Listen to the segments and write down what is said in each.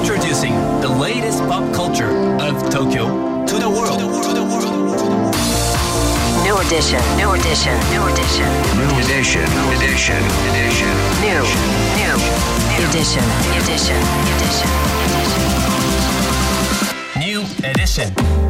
Introducing the latest pop culture of Tokyo to the world. New edition, new edition, new edition, New edition, edition, edition. new, new, edition, edition, edition. New edition.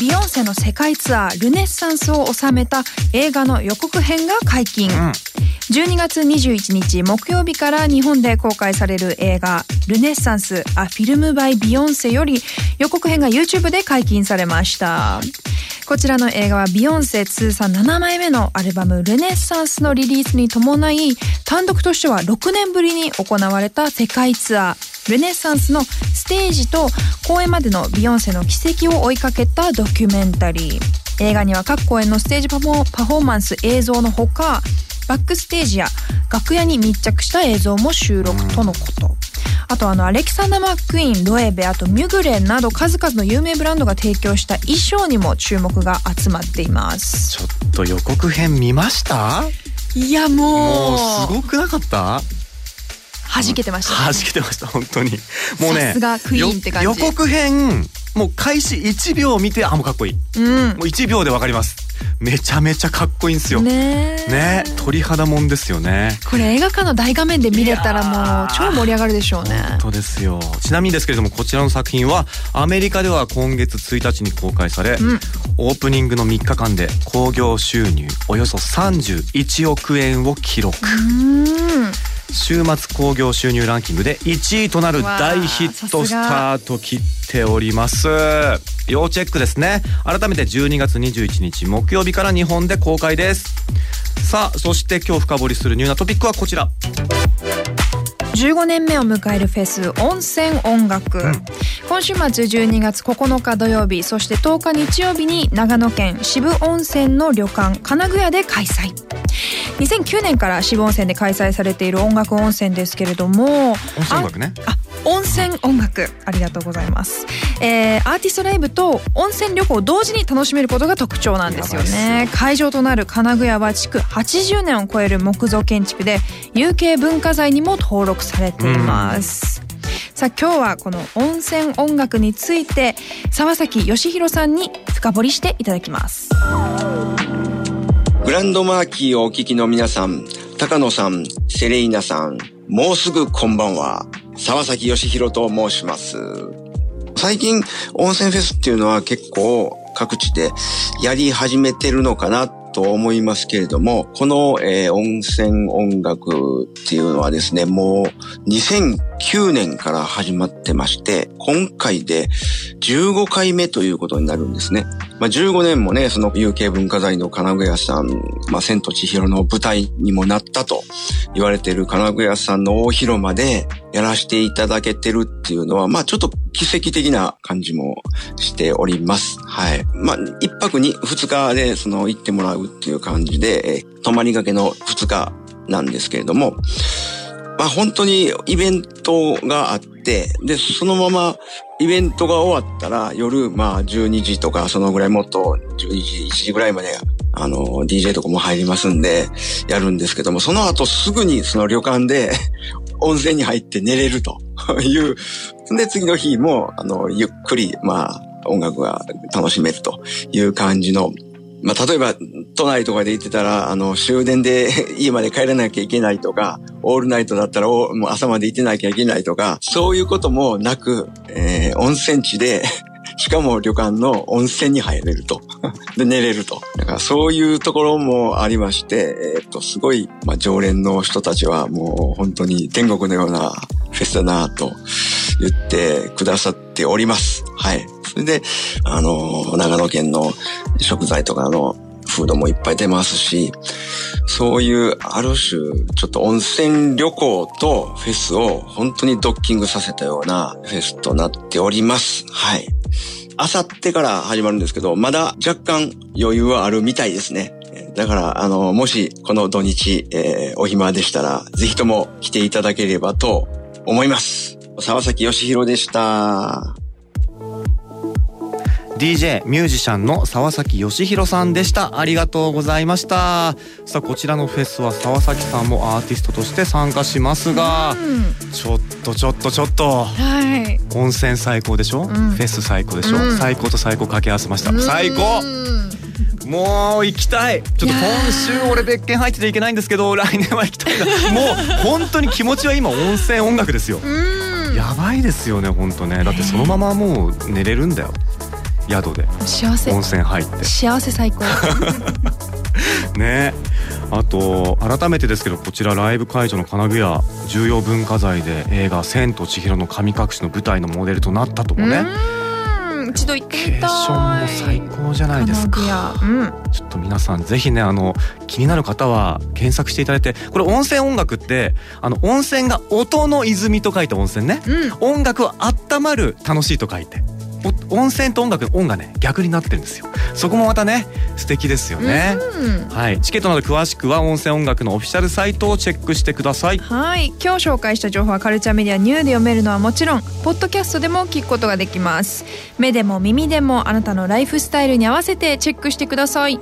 ビヨンセの世界ツアールネッサンスを収めた映画の予告編が解禁、12月21日木曜日から日本で公開される映画「 Renaissance: A Film by Beyoncé」より予告編が YouTube で解禁されました。こちらの映画はビヨンセ通算7枚目のアルバム「ルネッサンス」のリリースに伴い単独としては6年ぶりに行われた世界ツアールネッサンスのステージと公演までのビヨンセの軌跡を追いかけたドキュメンタリー。映画には各公演のステージパフォパフォーマンス映像のほかバックステージや楽屋に密着した映像も収録とのこと。あとあのアレキサンダー・マックイーンロエベあとミュグレンなど数々の有名ブランドが提供した衣装にも注目が集まっています。ちょっと予告編見ました？いやもうすごくなかった？弾けてました、弾けてました本当に。もうねさすがクイーンって感じ。よ予告編もう開始1秒見てあもうかっこいい。うん。もう1秒でわかります。めちゃめちゃかっこいいんですよ。ねねえ鳥肌もんですよね。これ映画館の大画面で見れたらもう超盛り上がるでしょうね。本当ですよ。ちなみにですけれどもこちらの作品はアメリカでは今月1日に公開され、ん。オープニングの3日間で興行収入およそ31億円を記録。うん週末興行収入ランキングで1位となる大ヒットスタート切っております。要チェックですね。改めて12月21日木曜日から日本で公開です。さあそして今日深掘りするニューなトピックはこちら。15年目を迎えるフェス温泉音楽、今週末12月9日土曜日そして10日日曜日に長野県渋温泉の旅館金具屋で開催2009年から渋温泉で開催されている音楽温泉ですけれども温泉音楽ね。あ温泉音楽。ありがとうございます、えーアーティストライブと温泉旅行を同時に楽しめることが特徴なんですよね。会場となる金具屋は築80年を超える木造建築で有形文化財にも登録されています、さあ今日はこの温泉音楽について沢崎義弘さんに深掘りしていただきますグランドマーキーをお聞きの皆さん、高野さん、セレイナさん、もうすぐこんばんは。沢崎義弘と申します。最近、温泉フェスっていうのは結構各地でやり始めてるのかなと思いますけれども、この、えー温泉音楽っていうのはですね、もう2009年から始まってまして、今回で15回目ということになるんですね。まあ、15年もね、その有形文化財の金具屋さん、まあ、千と千尋の舞台にもなったと言われている金具屋さんの大広間でやらせていただけてるっていうのは、まあ、ちょっと奇跡的な感じもしております。はい。まあ、一泊に二日でその行ってもらうっていう感じで、泊まりがけの二日なんですけれども、まあ本当にイベントがあって、で、そのままイベントが終わったら夜、まあ12時とかそのぐらいもっと12時、1時ぐらいまで、あの、DJ とかも入りますんで、やるんですけども、その後すぐにその旅館で温泉に入って寝れるという。で、次の日も、あの、ゆっくり、まあ、音楽が楽しめるという感じのまあ、例えば、都内とかで行ってたら、あの、終電で 家まで帰らなきゃいけないとか、オールナイトだったらもう朝まで行ってなきゃいけないとか、そういうこともなく、えー温泉地で、しかも旅館の温泉に入れると。で、寝れると。だからそういうところもありまして、えーっと、すごい、まあ、常連の人たちはもう本当に天国のようなフェスだなと言ってくださっております。はい。それで、あの、長野県の食材とかのフードもいっぱい出ますし、そういうある種、ちょっと温泉旅行とフェスを本当にドッキングさせたようなフェスとなっております。はい。あさってから始まるんですけど、まだ若干余裕はあるみたいですね。だから、あの、もしこの土日、えーお暇でしたら、ぜひとも来ていただければと思います。沢崎義弘でした。DJ ミュージシャンの沢崎義弘さんでした。ありがとうございました。さあこちらのフェスは沢崎さんもアーティストとして参加しますがうん。ちょっとちょっとちょっとはい。温泉最高でしょ、ん。フェス最高でしょ、うん。最高と最高掛け合わせました。最高。うんもう行きたい。ちょっと今ー週俺別件入ってていけないんですけど来年は行きたいな。もう本当に気持ちは今温泉音楽ですよ。うん。やばいですよね本当ね。だってそのままもう寝れるんだよ宿で幸せ。温泉入って。幸せ最高。ね。あと改めてですけどこちらライブ会場の金具屋重要文化財で映画「千と千尋の神隠し」の舞台のモデルとなったともね。うん。一度行ってみたい。ションも最高じゃないですか。屋うん。ちょっと皆さんぜひねあの気になる方は検索していただいて。これ温泉音楽ってあの温泉が音の泉と書いて温泉ね。うん。音楽は温まる楽しいと書いて。お温泉と音楽の音がね逆になってるんですよ。そこもまたね素敵ですよね、うん。はい、チケットなど詳しくは温泉音楽のオフィシャルサイトをチェックしてください。はい。今日紹介した情報はカルチャーメディアニューで読めるのはもちろんポッドキャストでも聞くことができます。目でも耳でもあなたのライフスタイルに合わせてチェックしてください